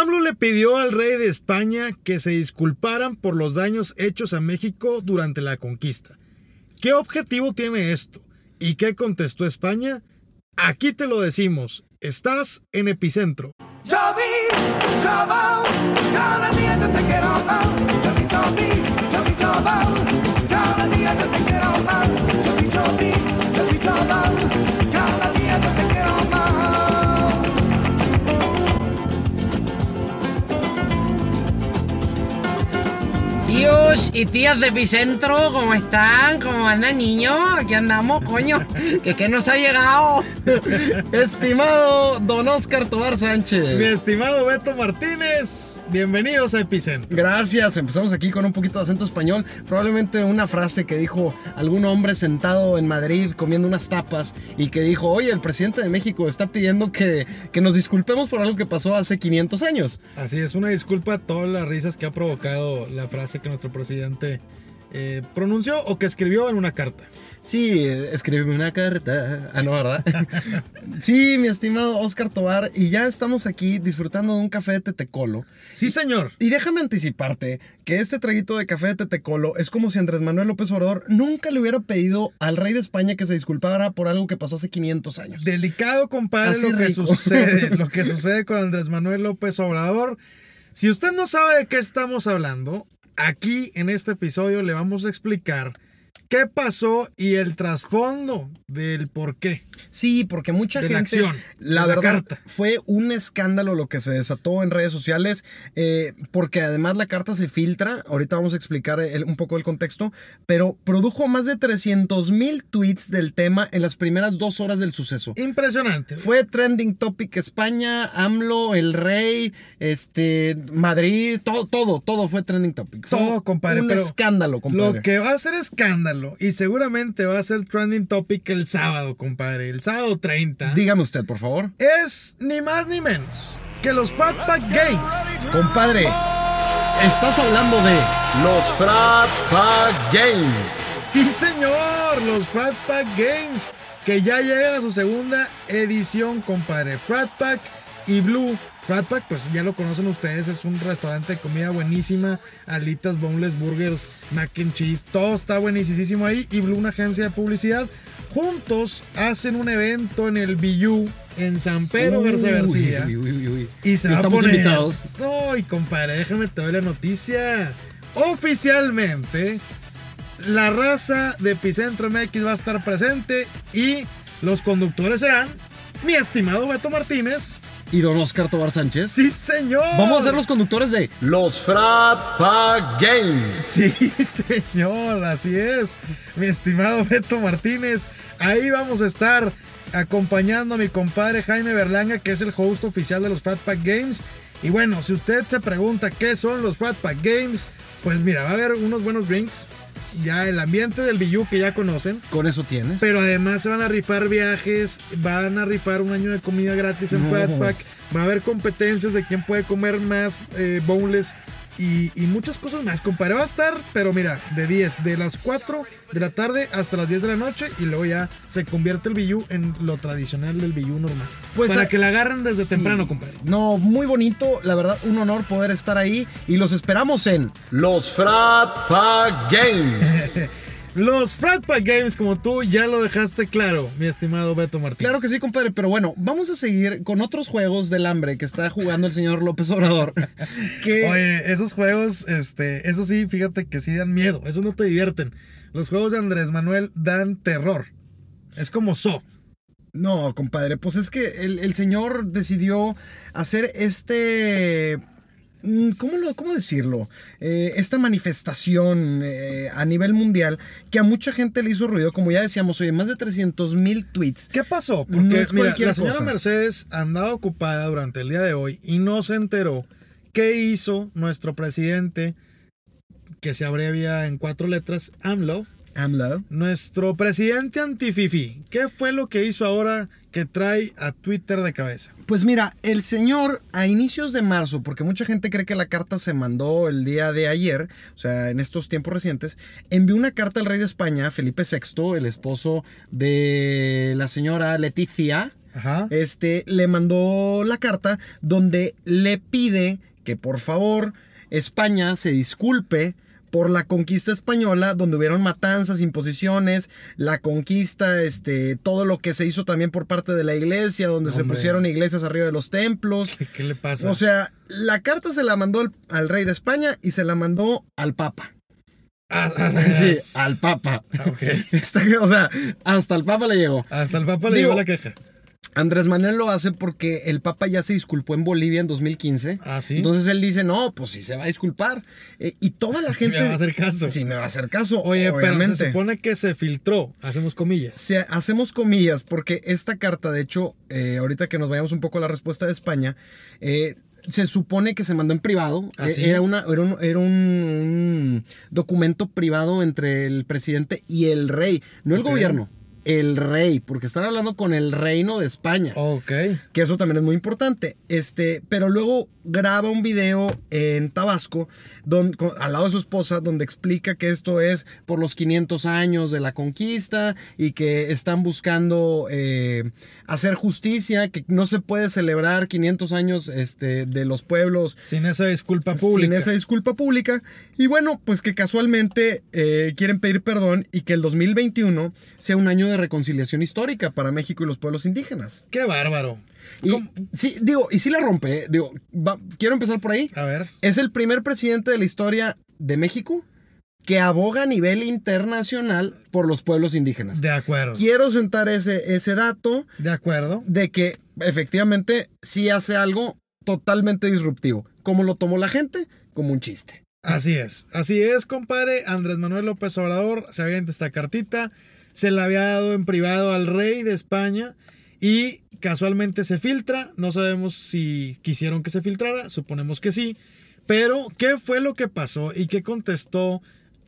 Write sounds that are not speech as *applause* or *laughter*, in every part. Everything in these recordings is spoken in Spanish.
AMLO le pidió al rey de España que se disculparan por los daños hechos a México durante la conquista. ¿Qué objetivo tiene esto? ¿Y qué contestó España? Aquí te lo decimos. Estás en epicentro. Tíos y tías de Epicentro, ¿cómo están? ¿Cómo andan niños? Aquí andamos, coño. ¿Que qué nos ha llegado? *laughs* Estimado don Oscar Tobar Sánchez. Mi estimado Beto Martínez, bienvenidos a Epicentro. Gracias, empezamos aquí con un poquito de acento español. Probablemente una frase que dijo algún hombre sentado en Madrid comiendo unas tapas y que dijo, oye, el presidente de México está pidiendo que, que nos disculpemos por algo que pasó hace 500 años. Así es, una disculpa a todas las risas que ha provocado la frase que nuestro presidente eh, pronunció o que escribió en una carta. Sí, escríbeme una carta. Ah, no, ¿verdad? *laughs* sí, mi estimado Oscar Tobar, y ya estamos aquí disfrutando de un café de Tetecolo. Sí, señor. Y déjame anticiparte que este traguito de café de Tetecolo es como si Andrés Manuel López Obrador nunca le hubiera pedido al rey de España que se disculpara por algo que pasó hace 500 años. Delicado, compadre, lo que sucede, *laughs* lo que sucede con Andrés Manuel López Obrador. Si usted no sabe de qué estamos hablando, aquí en este episodio le vamos a explicar qué pasó y el trasfondo del por qué. Sí, porque mucha gente. La, acción, la verdad, fue un escándalo lo que se desató en redes sociales, eh, porque además la carta se filtra. Ahorita vamos a explicar un poco el contexto, pero produjo más de 300 mil tweets del tema en las primeras dos horas del suceso. Impresionante. Fue trending topic España, AMLO, el rey, este, Madrid, todo, todo, todo fue trending topic. todo, compadre. Un escándalo, compadre. Lo que va a ser escándalo y seguramente va a ser trending topic el sábado, compadre el sábado 30. Dígame usted, por favor. Es ni más ni menos que los Fatpack Games. Compadre, estás hablando de los Fatpack Games. Sí, señor, los Fatpack Games. Que ya llegan a su segunda edición, compadre. Fratpack y Blue. Fratpack, pues ya lo conocen ustedes, es un restaurante de comida buenísima. Alitas, boneless, burgers, mac and cheese, todo está buenísimo ahí. Y Blue, una agencia de publicidad juntos hacen un evento en el Biu en San Pedro García García. y se Estamos invitados. No, y compadre, déjame te doy la noticia. Oficialmente, la raza de Epicentro MX va a estar presente y los conductores serán mi estimado Beto Martínez. ¿Y don Oscar Tobar Sánchez? Sí, señor. Vamos a ser los conductores de Los Frapa Games. Sí, *laughs* señor, así es. Mi estimado Beto Martínez. Ahí vamos a estar acompañando a mi compadre Jaime Berlanga, que es el host oficial de los Fat Pack Games. Y bueno, si usted se pregunta qué son los Fat Pack Games, pues mira, va a haber unos buenos drinks, ya el ambiente del Biyu que ya conocen. Con eso tienes. Pero además se van a rifar viajes, van a rifar un año de comida gratis en Fatpack, va a haber competencias de quién puede comer más eh, boneless y, muchas cosas más, compadre. Va a estar, pero mira, de 10, de las 4 de la tarde hasta las 10 de la noche y luego ya se convierte el Biyu en lo tradicional del Biyu normal. Pues para que la agarren desde temprano, compadre. No, muy bonito, la verdad, un honor poder estar ahí y los esperamos en Los Frapa Games. *laughs* Los Fratpack Games, como tú ya lo dejaste claro, mi estimado Beto Martínez. Claro que sí, compadre, pero bueno, vamos a seguir con otros juegos del hambre que está jugando el señor López Obrador. *laughs* Oye, esos juegos, este, eso sí, fíjate que sí dan miedo, esos no te divierten. Los juegos de Andrés Manuel dan terror. Es como So. No, compadre, pues es que el, el señor decidió hacer este ¿Cómo, lo, cómo decirlo? Eh, esta manifestación eh, a nivel mundial que a mucha gente le hizo ruido, como ya decíamos, oye, más de 300 mil tweets. ¿Qué pasó? Porque mira, la señora Mercedes andaba ocupada durante el día de hoy y no se enteró qué hizo nuestro presidente, que se abrevia en cuatro letras, AMLO. AMLO. Nuestro presidente antififi. ¿Qué fue lo que hizo ahora que trae a Twitter de cabeza? Pues mira, el señor a inicios de marzo, porque mucha gente cree que la carta se mandó el día de ayer, o sea, en estos tiempos recientes, envió una carta al rey de España, Felipe VI, el esposo de la señora Leticia. este, le mandó la carta donde le pide que por favor España se disculpe por la conquista española, donde hubieron matanzas, imposiciones, la conquista, este, todo lo que se hizo también por parte de la iglesia, donde se pusieron iglesias arriba de los templos. *laughs* ¿Qué, le pasa? O sea, la carta se la mandó al, rey de España y se la mandó al papa. Ah, ah, *laughs* sí, al Papa. Okay. *laughs* o sea, hasta el Papa le llegó. Hasta el Papa le llegó la queja. Andrés Manuel lo hace porque el Papa ya se disculpó en Bolivia en 2015. Ah, sí. Entonces él dice, no, pues sí se va a disculpar. Eh, y toda la gente... *laughs* Sí me va a hacer caso. Sí me va a hacer caso. Oye, pero se supone que se filtró. Hacemos comillas. Se, hacemos comillas porque esta carta, de hecho, eh, ahorita que nos vayamos un poco a la respuesta de España, eh, se supone que se mandó en privado. ¿Ah, era, una, era, un, documento privado entre el presidente y el rey, no el gobierno el rey, porque están hablando con el reino de España. Ok. Que eso también es muy importante. Este, pero luego graba un video en Tabasco, al lado de su esposa, donde explica que esto es por los 500 años de la conquista y que están buscando eh, hacer justicia, que no se puede celebrar 500 años este, de los pueblos. Sin esa disculpa pública. Sin esa disculpa pública. Y bueno, pues que casualmente eh, quieren pedir perdón y que el 2021 sea un año de reconciliación histórica para México y los pueblos indígenas. ¡Qué bárbaro! Y, sí, digo, y sí la rompe, ¿eh? digo, quiero empezar por ahí. A ver. Es el primer presidente de la historia de México que aboga a nivel internacional por los pueblos indígenas. De acuerdo. Quiero sentar ese, ese dato. De acuerdo. De que efectivamente sí hace algo totalmente disruptivo. ¿Cómo lo tomó la gente? Como un chiste. Así es, así es, compadre. Andrés Manuel López Obrador se había esta cartita, se la había dado en privado al rey de España y casualmente se filtra. No sabemos si quisieron que se filtrara, suponemos que sí. Pero, ¿qué fue lo que pasó y qué contestó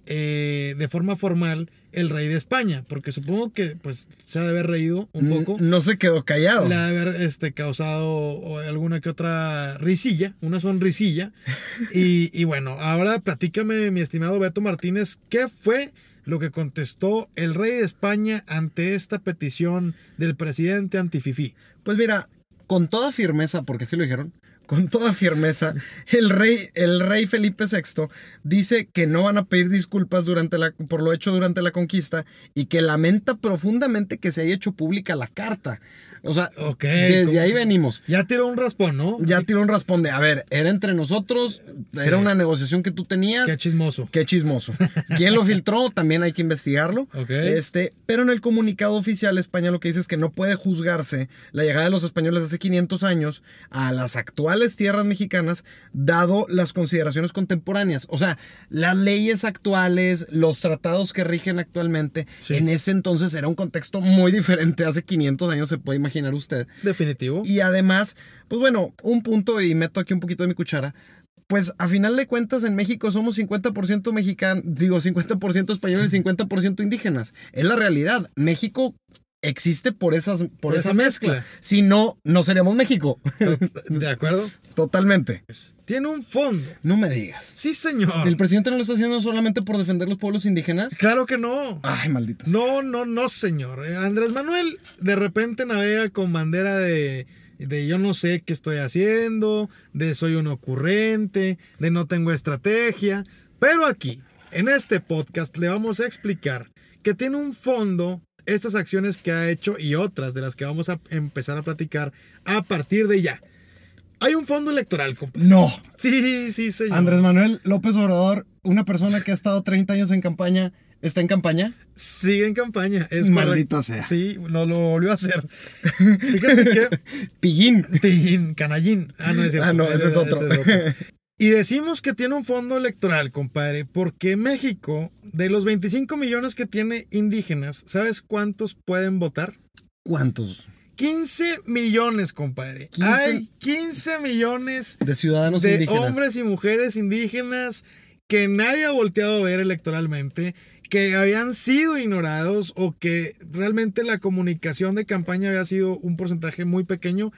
eh, de forma formal el rey de España? Porque supongo que pues se ha de haber reído un poco. No se quedó callado. Le ha de haber este, causado alguna que otra risilla, una sonrisilla. *laughs* y, y bueno, ahora platícame, mi estimado Beto Martínez, ¿qué fue lo que contestó el rey de España ante esta petición del presidente Antififí. Pues mira, con toda firmeza, porque así lo dijeron, con toda firmeza, *laughs* el rey, el rey Felipe VI dice que no van a pedir disculpas durante la, por lo hecho durante la conquista y que lamenta profundamente que se haya hecho pública la carta. O sea, desde ahí venimos. Ya tiró un raspón, ¿no? Ya tiró un raspón de, a ver, era entre nosotros, era una negociación que tú tenías. Qué chismoso. Qué chismoso. ¿Quién lo filtró? *laughs* También hay que investigarlo. Este, pero en el comunicado oficial España lo que dice es que no puede juzgarse la llegada de los españoles hace 500 años a las actuales tierras mexicanas, dado las consideraciones contemporáneas. O sea, las leyes actuales, los tratados que rigen actualmente, en ese entonces era un contexto muy diferente. Hace 500 años se puede imaginar imaginar usted. Definitivo. Y además, pues bueno, un punto y meto aquí un poquito de mi cuchara. Pues a final de cuentas en México somos 50% mexicanos, digo 50% españoles y 50% indígenas. Es la realidad. México existe por, esas, por, esa, mezcla. Si no, no seríamos México. ¿De acuerdo? Totalmente. Tiene un fondo. No me digas. Sí, señor. ¿El presidente no lo está haciendo solamente por defender los pueblos indígenas? Claro que no. Ay, malditas. No, no, no, señor. Eh, Andrés Manuel de repente navega con bandera de, de yo no sé qué estoy haciendo, de soy un ocurrente, de no tengo estrategia. Pero aquí, en este podcast, le vamos a explicar que tiene un fondo estas acciones que ha hecho y otras de las que vamos a empezar a platicar a partir de ya. Hay un fondo electoral, compadre. No. Sí, sí, señor. Andrés Manuel López Obrador, una persona que ha estado 30 años en campaña, ¿está en campaña? Sigue en campaña. Es Maldito sea. Sí, no lo volvió a hacer. *laughs* Fíjate que. Pillín. Pillín, canallín. Ah, no, es Ah, no, ese, es otro. Y decimos que tiene un fondo electoral, compadre, porque México, de los 25 millones que tiene indígenas, ¿sabes cuántos pueden votar? ¿Cuántos? 15 millones, compadre. Hay 15 millones de ciudadanos de hombres y mujeres indígenas que nadie ha volteado a ver electoralmente, que habían sido ignorados o que realmente la comunicación de campaña había sido un porcentaje muy pequeño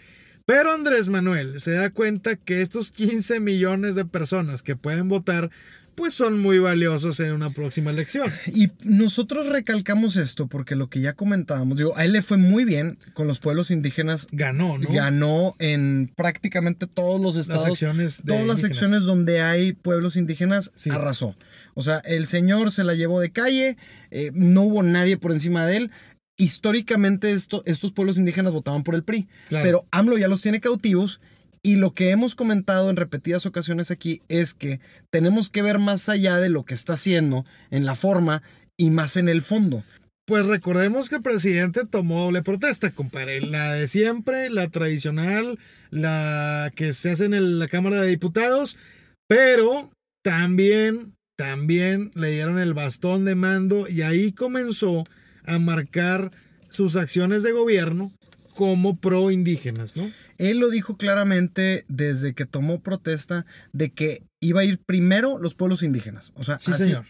pero Andrés Manuel se da cuenta que estos 15 millones de personas que pueden votar pues son muy valiosos en una próxima elección. Y nosotros recalcamos esto porque lo que ya comentábamos, digo, a él le fue muy bien con los pueblos indígenas. Ganó, ¿no? Ganó en prácticamente todos los estados. Las secciones todas las secciones donde hay pueblos indígenas, arrasó. O sea, el señor se la llevó de calle, eh, no hubo nadie por encima de él. Históricamente esto, estos pueblos indígenas votaban por el PRI, pero AMLO ya los tiene cautivos y lo que hemos comentado en repetidas ocasiones aquí es que tenemos que ver más allá de lo que está haciendo en la forma y más en el fondo. Pues recordemos que el presidente tomó doble protesta, compadre. La de siempre, la tradicional, la que se hace en la Cámara de Diputados, pero también, también le dieron el bastón de mando y ahí comenzó a marcar sus acciones de gobierno como pro indígenas, ¿no? Él lo dijo claramente desde que tomó protesta de que iba a ir primero los pueblos indígenas. O sea,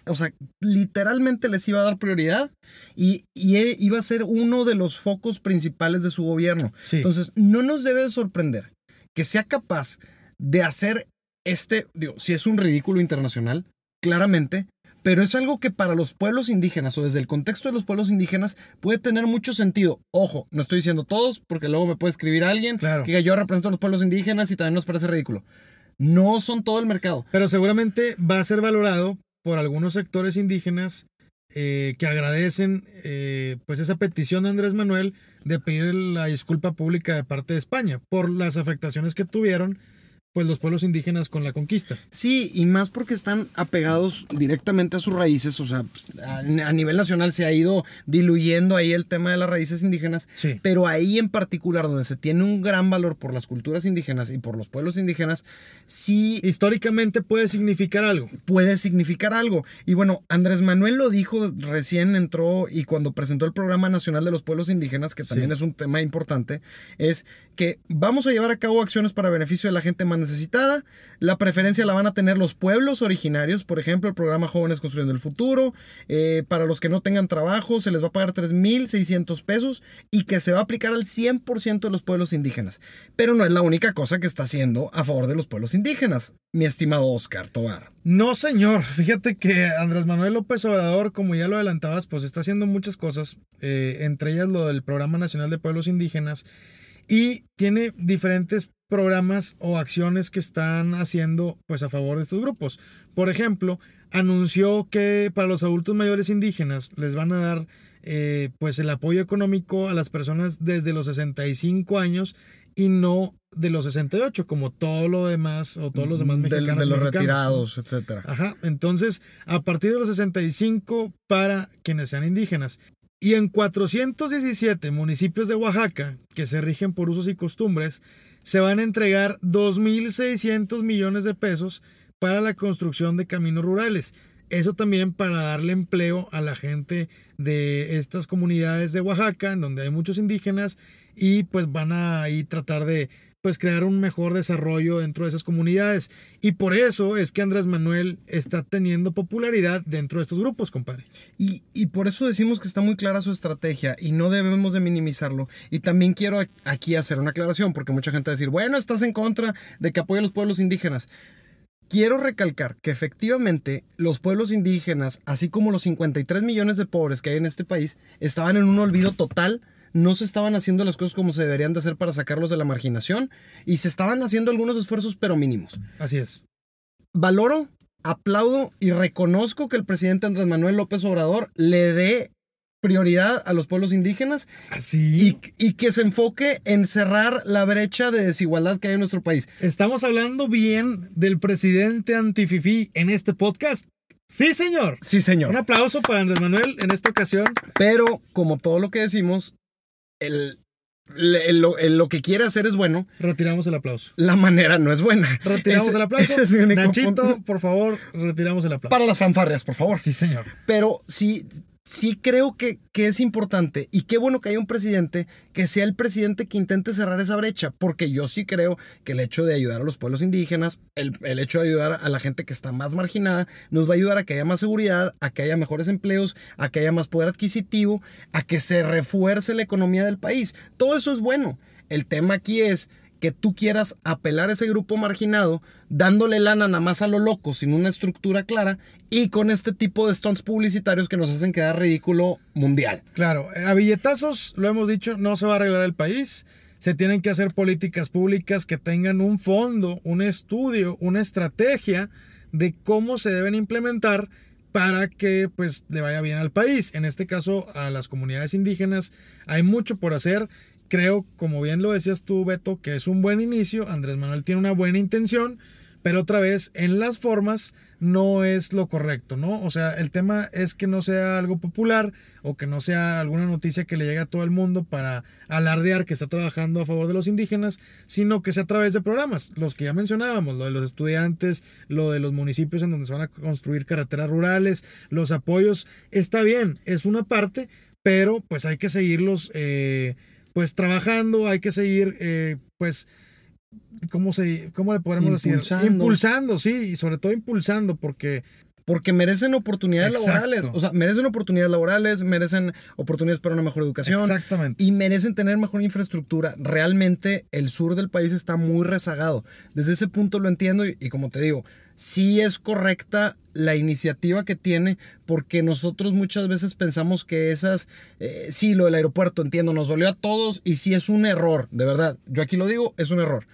o sea literalmente les iba a dar prioridad y, iba a ser uno de los focos principales de su gobierno. Entonces, no nos debe sorprender que sea capaz de hacer este, digo, si es un ridículo internacional, claramente, pero es algo que para los pueblos indígenas o desde el contexto de los pueblos indígenas puede tener mucho sentido. Ojo, no estoy diciendo todos, porque luego me puede escribir alguien que que yo represento a los pueblos indígenas y también nos parece ridículo. No son todo el mercado. Pero seguramente va a ser valorado por algunos sectores indígenas eh, que agradecen eh, pues esa petición de Andrés Manuel de pedir la disculpa pública de parte de España por las afectaciones que tuvieron pues los pueblos indígenas con la conquista. Sí, y más porque están apegados directamente a sus raíces, o sea, a, nivel nacional se ha ido diluyendo ahí el tema de las raíces indígenas, sí. pero ahí en particular donde se tiene un gran valor por las culturas indígenas y por los pueblos indígenas, sí históricamente puede significar algo. Puede significar algo. Y bueno, Andrés Manuel lo dijo, recién entró y cuando presentó el Programa Nacional de los Pueblos Indígenas, que también es un tema importante, es que vamos a llevar a cabo acciones para beneficio de la gente más necesitada. La preferencia la van a tener los pueblos originarios, por ejemplo, el programa Jóvenes Construyendo el Futuro. Eh, para los que no tengan trabajo, se les va a pagar 3.600 pesos y que se va a aplicar al 100% de los pueblos indígenas. Pero no es la única cosa que está haciendo a favor de los pueblos indígenas, mi estimado Oscar Tobar. No, señor. Fíjate que Andrés Manuel López Obrador, como ya lo adelantabas, pues está haciendo muchas cosas, eh, entre ellas lo del Programa Nacional de Pueblos Indígenas y tiene diferentes programas o acciones que están haciendo pues a favor de estos grupos. Por ejemplo, anunció que para los adultos mayores indígenas les van a dar eh, pues el apoyo económico a las personas desde los 65 años y no de los 68 como todo lo demás o todos los demás mexicanos de, los retirados etcétera ajá entonces a partir de los 65 para quienes sean indígenas y en 417 municipios de Oaxaca, que se rigen por usos y costumbres, se van a entregar 2.600 millones de pesos para la construcción de caminos rurales. Eso también para darle empleo a la gente de estas comunidades de Oaxaca, en donde hay muchos indígenas, y pues van a ahí tratar de pues crear un mejor desarrollo dentro de esas comunidades. Y por eso es que Andrés Manuel está teniendo popularidad dentro de estos grupos, compadre. Y, y, por eso decimos que está muy clara su estrategia y no debemos de minimizarlo. Y también quiero aquí hacer una aclaración, porque mucha gente va a decir, bueno, estás en contra de que apoye a los pueblos indígenas. Quiero recalcar que efectivamente los pueblos indígenas, así como los 53 millones de pobres que hay en este país, estaban en un olvido total no se estaban haciendo las cosas como se deberían de hacer para sacarlos de la marginación y se estaban haciendo algunos esfuerzos pero mínimos. Así es. Valoro, aplaudo y reconozco que el presidente Andrés Manuel López Obrador le dé prioridad a los pueblos indígenas y, y, que se enfoque en cerrar la brecha de desigualdad que hay en nuestro país. ¿Estamos hablando bien del presidente antififí en este podcast? Sí, señor. Sí, señor. Un aplauso para Andrés Manuel en esta ocasión. Pero, como todo lo que decimos, el, lo, que quiere hacer es bueno. Retiramos el aplauso. La manera no es buena. Retiramos el aplauso. Nachito, por favor, retiramos el aplauso. Para las fanfarrias, por favor. Sí, señor. Pero sí, sí creo que, que, es importante y qué bueno que haya un presidente que sea el presidente que intente cerrar esa brecha, porque yo sí creo que el hecho de ayudar a los pueblos indígenas, el, el, hecho de ayudar a la gente que está más marginada, nos va a ayudar a que haya más seguridad, a que haya mejores empleos, a que haya más poder adquisitivo, a que se refuerce la economía del país. Todo eso es bueno. El tema aquí es que tú quieras apelar a ese grupo marginado, dándole lana nada más a lo loco, sin una estructura clara, y con este tipo de stunts publicitarios que nos hacen quedar ridículo mundial. Claro, a billetazos, lo hemos dicho, no se va a arreglar el país. Se tienen que hacer políticas públicas que tengan un fondo, un estudio, una estrategia de cómo se deben implementar para que pues le vaya bien al país. En este caso a las comunidades indígenas hay mucho por hacer. Creo, como bien lo decías tú, Beto, que es un buen inicio. Andrés Manuel tiene una buena intención pero otra vez en las formas no es lo correcto, ¿no? O sea, el tema es que no sea algo popular o que no sea alguna noticia que le llegue a todo el mundo para alardear que está trabajando a favor de los indígenas, sino que sea a través de programas, los que ya mencionábamos, lo de los estudiantes, lo de los municipios en donde se van a construir carreteras rurales, los apoyos, está bien, es una parte, pero pues hay que seguirlos, eh, pues trabajando, hay que seguir, eh, pues ¿cómo, se, cómo le podemos decir? Impulsando, sí, y sobre todo impulsando, porque... Porque merecen oportunidades laborales. O sea, merecen oportunidades laborales, merecen oportunidades para una mejor educación. Exactamente. Y merecen tener mejor infraestructura. Realmente el sur del país está muy rezagado. Desde ese punto lo entiendo y, como te digo, sí es correcta la iniciativa que tiene, porque nosotros muchas veces pensamos que esas, eh, sí, lo del aeropuerto, entiendo, nos dolió a todos y sí es un error, de verdad. Yo aquí lo digo, es un error.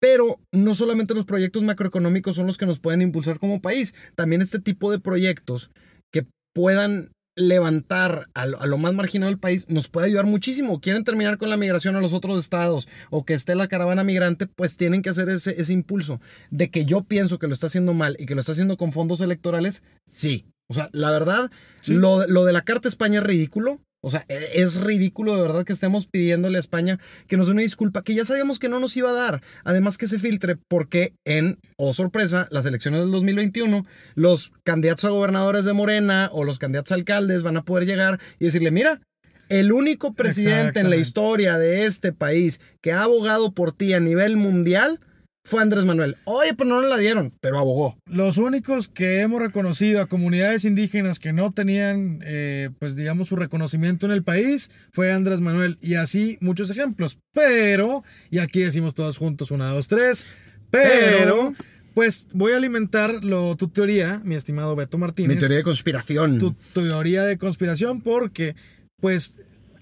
Pero no solamente los proyectos macroeconómicos son los que nos pueden impulsar como país, también este tipo de proyectos que puedan levantar a lo, más marginado del país nos puede ayudar muchísimo. Quieren terminar con la migración a los otros estados o que esté la caravana migrante, pues tienen que hacer ese, ese impulso. De que yo pienso que lo está haciendo mal y que lo está haciendo con fondos electorales, sí. O sea, la verdad, lo, lo de la Carta España es ridículo. O sea, e, es ridículo de verdad que estemos pidiéndole a España que nos dé una disculpa que ya sabíamos que no nos iba a dar. Además que se filtre porque en, oh sorpresa, las elecciones del 2021, los candidatos a gobernadores de Morena o los candidatos a alcaldes van a poder llegar y decirle, mira, el único presidente en la historia de este país que ha abogado por ti a nivel mundial fue Andrés Manuel. Oye, pero no la dieron, pero abogó. Los únicos que hemos reconocido a comunidades indígenas que no tenían, eh, pues digamos, su reconocimiento en el país fue Andrés Manuel. Y así muchos ejemplos. Pero, y aquí decimos todos juntos, una, dos, tres, pero... Pues voy a alimentar lo, tu teoría, mi estimado Beto Martínez. Mi teoría de conspiración. Tu teoría de conspiración porque, pues,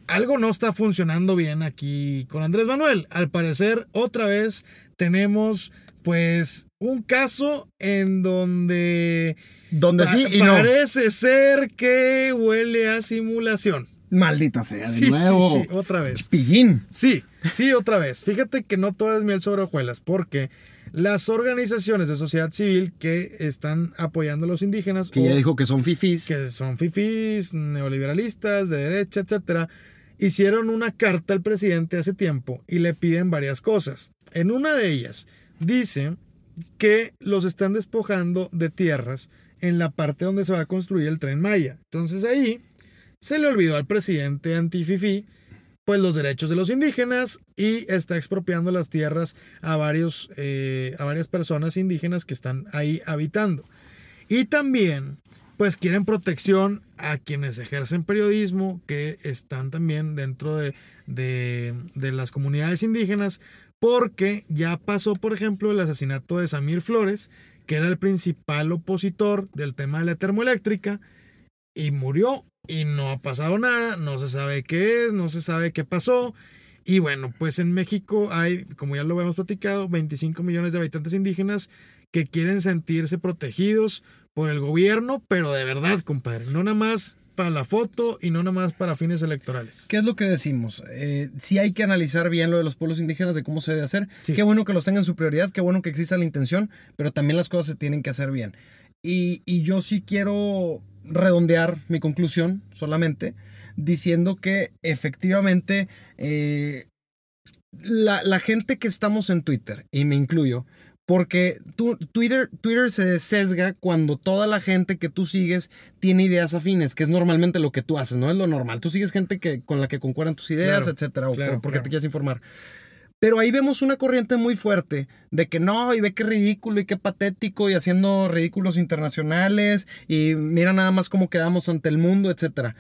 algo no está funcionando bien aquí con Andrés Manuel. Al parecer, otra vez tenemos pues un caso en donde donde sí y parece ser que huele a simulación. Maldita sea, de nuevo. Sí, sí, otra vez. Pillín. Sí, sí, otra vez. Fíjate que no todo es miel sobre hojuelas, porque las organizaciones de sociedad civil que están apoyando a los indígenas. Que ya dijo que son fifís. Que son fifís, neoliberalistas, de derecha, etcétera hicieron una carta al presidente hace tiempo y le piden varias cosas. En una de ellas dice que los están despojando de tierras en la parte donde se va a construir el tren Maya. Entonces ahí se le olvidó al presidente Antififi pues los derechos de los indígenas y está expropiando las tierras a, varios, eh, a varias personas indígenas que están ahí habitando. Y también pues quieren protección a quienes ejercen periodismo, que están también dentro de, de, las comunidades indígenas, porque ya pasó, por ejemplo, el asesinato de Samir Flores, que era el principal opositor del tema de la termoeléctrica, y murió, y no ha pasado nada, no se sabe qué es, no se sabe qué pasó. Y bueno, pues en México hay, como ya lo hemos platicado, 25 millones de habitantes indígenas que quieren sentirse protegidos por el gobierno, pero de verdad, compadre, no nada más para la foto y no nada más para fines electorales. ¿Qué es lo que decimos? Eh, sí hay que analizar bien lo de los pueblos indígenas, de cómo se debe hacer. Qué bueno que los tengan su prioridad, qué bueno que exista la intención, pero también las cosas se tienen que hacer bien. Y, yo sí quiero redondear mi conclusión solamente diciendo que efectivamente eh, la, la, gente que estamos en Twitter, y me incluyo, porque Twitter, Twitter se sesga cuando toda la gente que tú sigues tiene ideas afines, que es normalmente lo que tú haces, no es lo normal. Tú sigues gente que, con la que concuerdan tus ideas, etcétera, o porque te quieres informar. Pero ahí vemos una corriente muy fuerte de que no, y ve qué ridículo y qué patético y haciendo ridículos internacionales y mira nada más cómo quedamos ante el mundo, etcétera.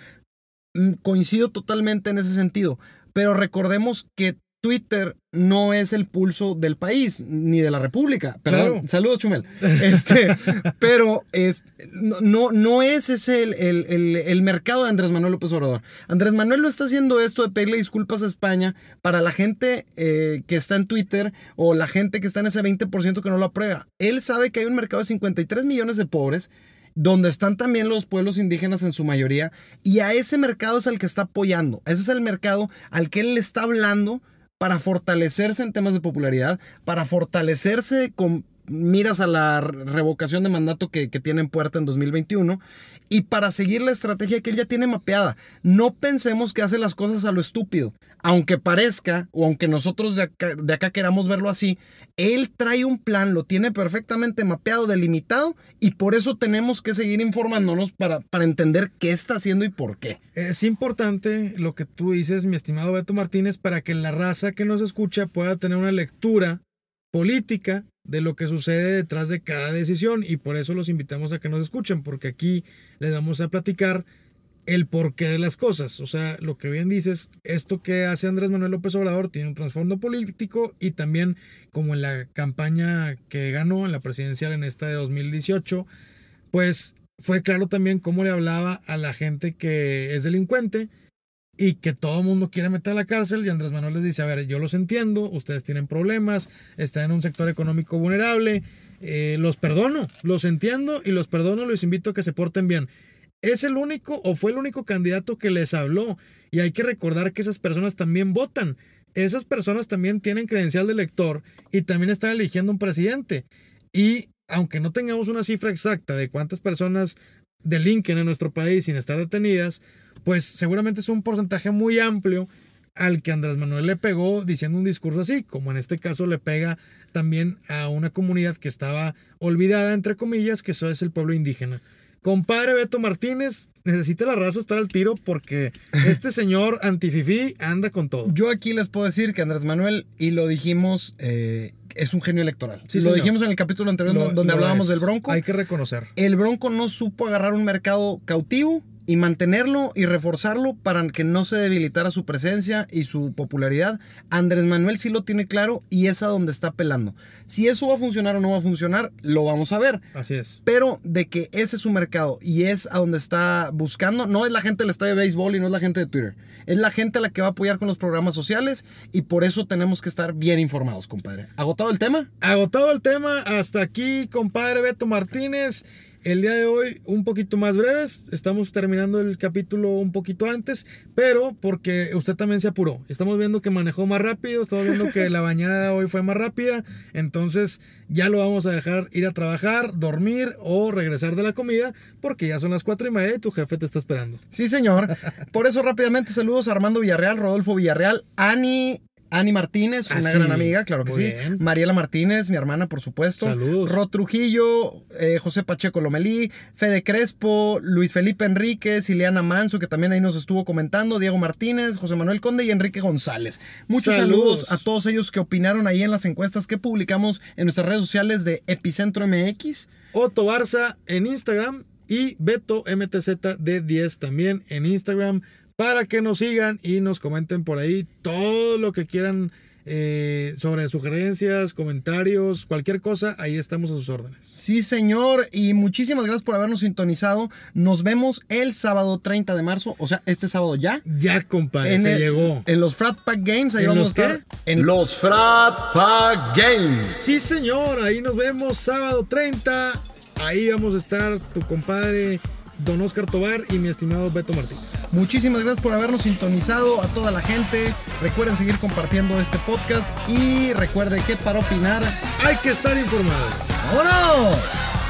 Mm, coincido totalmente en ese sentido, pero recordemos que Twitter no es el pulso del país ni de la República. Perdón, saludos, Chumel. *laughs* Este, pero es, no, no es ese el, mercado de Andrés Manuel López Obrador. Andrés Manuel lo está haciendo esto de pedirle disculpas a España para la gente eh, que está en Twitter o la gente que está en ese 20% que no lo aprueba. Él sabe que hay un mercado de 53 millones de pobres donde están también los pueblos indígenas en su mayoría, y a ese mercado es el que está apoyando. Ese es el mercado al que él le está hablando para fortalecerse en temas de popularidad, para fortalecerse con miras a la revocación de mandato que, tiene en puerta en 2021 y para seguir la estrategia que él ya tiene mapeada. No pensemos que hace las cosas a lo estúpido. Aunque parezca, o aunque nosotros de acá, queramos verlo así, él trae un plan, lo tiene perfectamente mapeado, delimitado, y por eso tenemos que seguir informándonos para, para entender qué está haciendo y por qué. Es importante lo que tú dices, mi estimado Beto Martínez, para que la raza que nos escucha pueda tener una lectura política de lo que sucede detrás de cada decisión y por eso los invitamos a que nos escuchen porque aquí les vamos a platicar el porqué de las cosas. O sea, lo que bien dices, esto que hace Andrés Manuel López Obrador tiene un trasfondo político y también como en la campaña que ganó en la presidencial en esta de 2018, pues fue claro también cómo le hablaba a la gente que es delincuente y que todo el mundo quiere meter a la cárcel y Andrés Manuel les dice, a ver, yo los entiendo, ustedes tienen problemas, están en un sector económico vulnerable, eh, los perdono, los entiendo y los perdono, los invito a que se porten bien. Es el único o fue el único candidato que les habló y hay que recordar que esas personas también votan. Esas personas también tienen credencial de elector y también están eligiendo un presidente. Y aunque no tengamos una cifra exacta de cuántas personas delinquen en nuestro país sin estar detenidas, pues seguramente es un porcentaje muy amplio al que Andrés Manuel le pegó diciendo un discurso así, como en este caso le pega también a una comunidad que estaba olvidada, entre comillas, que eso es el pueblo indígena. Compadre Beto Martínez, necesita la raza estar al tiro porque *laughs* este señor antififí anda con todo. Yo aquí les puedo decir que Andrés Manuel, y lo dijimos, eh, es un genio electoral. Sí, lo dijimos en el capítulo anterior donde hablábamos del Bronco. Hay que reconocer. El Bronco no supo agarrar un mercado cautivo y mantenerlo y reforzarlo para que no se debilitara su presencia y su popularidad. Andrés Manuel sí lo tiene claro y es a donde está pelando. Si eso va a funcionar o no va a funcionar, lo vamos a ver. Así es. Pero de que ese es su mercado y es a donde está buscando, no es la gente del estadio de béisbol y no es la gente de Twitter. Es la gente a la que va a apoyar con los programas sociales y por eso tenemos que estar bien informados, compadre. ¿Agotado el tema? Agotado el tema. Hasta aquí, compadre Beto Martínez. El día de hoy un poquito más breves, estamos terminando el capítulo un poquito antes, pero porque usted también se apuró. Estamos viendo que manejó más rápido, estamos viendo que la bañada hoy fue más rápida, entonces ya lo vamos a dejar ir a trabajar, dormir o regresar de la comida, porque ya son las cuatro y media y tu jefe te está esperando. Sí, señor. Por eso rápidamente saludos a Armando Villarreal, Rodolfo Villarreal, Ani Ani Martínez, una ah, gran amiga, claro que sí. Mariela Martínez, mi hermana, por supuesto. Saludos. Ro Trujillo, eh, José Pacheco Lomelí, Fede Crespo, Luis Felipe Enríquez, Ileana Manso, que también ahí nos estuvo comentando, Diego Martínez, José Manuel Conde y Enrique González. Muchos saludos. a todos ellos que opinaron ahí en las encuestas que publicamos en nuestras redes sociales de Epicentro MX. Otto Barza en Instagram y Beto MTZ de 10 también en Instagram para que nos sigan y nos comenten por ahí todo lo que quieran eh, sobre sugerencias, comentarios, cualquier cosa, ahí estamos a sus órdenes. Sí, señor, y muchísimas gracias por habernos sintonizado. Nos vemos el sábado 30 de marzo, o sea, este sábado ya. Ya, compadre, se llegó. En los Frat Pack Games, ahí vamos a estar. En los Frat Pack Games. Sí, señor, ahí nos vemos sábado 30. Ahí vamos a estar tu compadre don Oscar Tobar y mi estimado Beto Martín. Muchísimas gracias por habernos sintonizado a toda la gente. Recuerden seguir compartiendo este podcast y recuerde que para opinar hay que estar informado. ¡Vámonos!